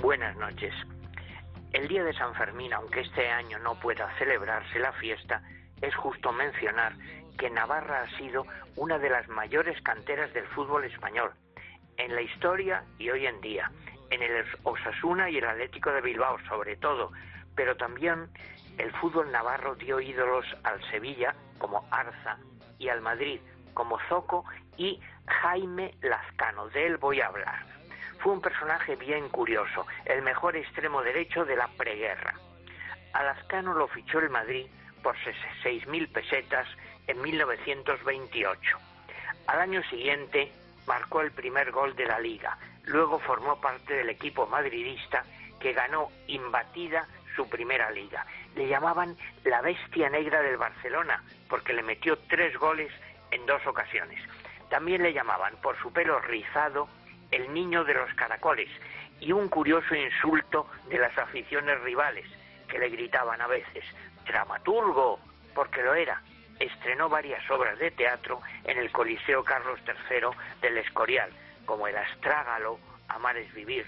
Buenas noches. El día de San Fermín, aunque este año no pueda celebrarse la fiesta, es justo mencionar que Navarra ha sido una de las mayores canteras del fútbol español, en la historia y hoy en día, en el Osasuna y el Atlético de Bilbao sobre todo, pero también el fútbol navarro dio ídolos al Sevilla como Arza y al Madrid como Zoco y Jaime Lazcano, de él voy a hablar. Fue un personaje bien curioso, el mejor extremo derecho de la preguerra. A Lazcano lo fichó el Madrid por 6.000 pesetas en 1928. Al año siguiente marcó el primer gol de la liga, luego formó parte del equipo madridista que ganó imbatida su primera liga. Le llamaban la bestia negra del Barcelona porque le metió tres goles en dos ocasiones. También le llamaban por su pelo rizado el niño de los caracoles y un curioso insulto de las aficiones rivales que le gritaban a veces dramaturgo porque lo era. Estrenó varias obras de teatro en el Coliseo Carlos III del Escorial, como El Astrágalo, Amar es vivir.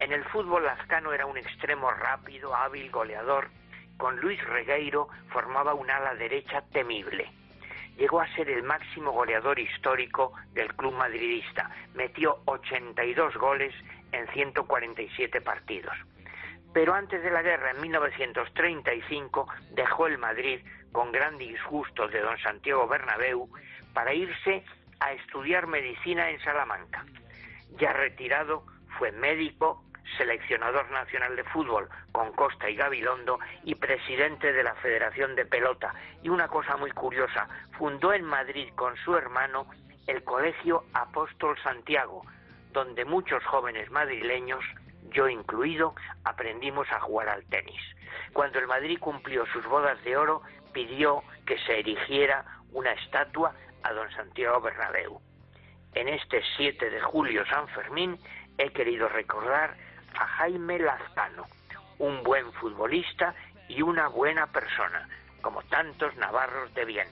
En el fútbol Lazcano era un extremo rápido, hábil, goleador. Con Luis Regueiro formaba un ala derecha temible llegó a ser el máximo goleador histórico del club madridista. Metió 82 goles en 147 partidos. Pero antes de la guerra, en 1935, dejó el Madrid con gran disgusto de don Santiago Bernabéu para irse a estudiar medicina en Salamanca. Ya retirado, fue médico, seleccionador nacional de fútbol con Costa y Gabilondo y presidente de la Federación de Pelota. Y una cosa muy curiosa, fundó en Madrid con su hermano el Colegio Apóstol Santiago, donde muchos jóvenes madrileños, yo incluido, aprendimos a jugar al tenis. Cuando el Madrid cumplió sus bodas de oro, pidió que se erigiera una estatua a don Santiago Bernabéu. En este 7 de julio San Fermín he querido recordar a Jaime Lazcano, un buen futbolista y una buena persona, como tantos navarros de bien.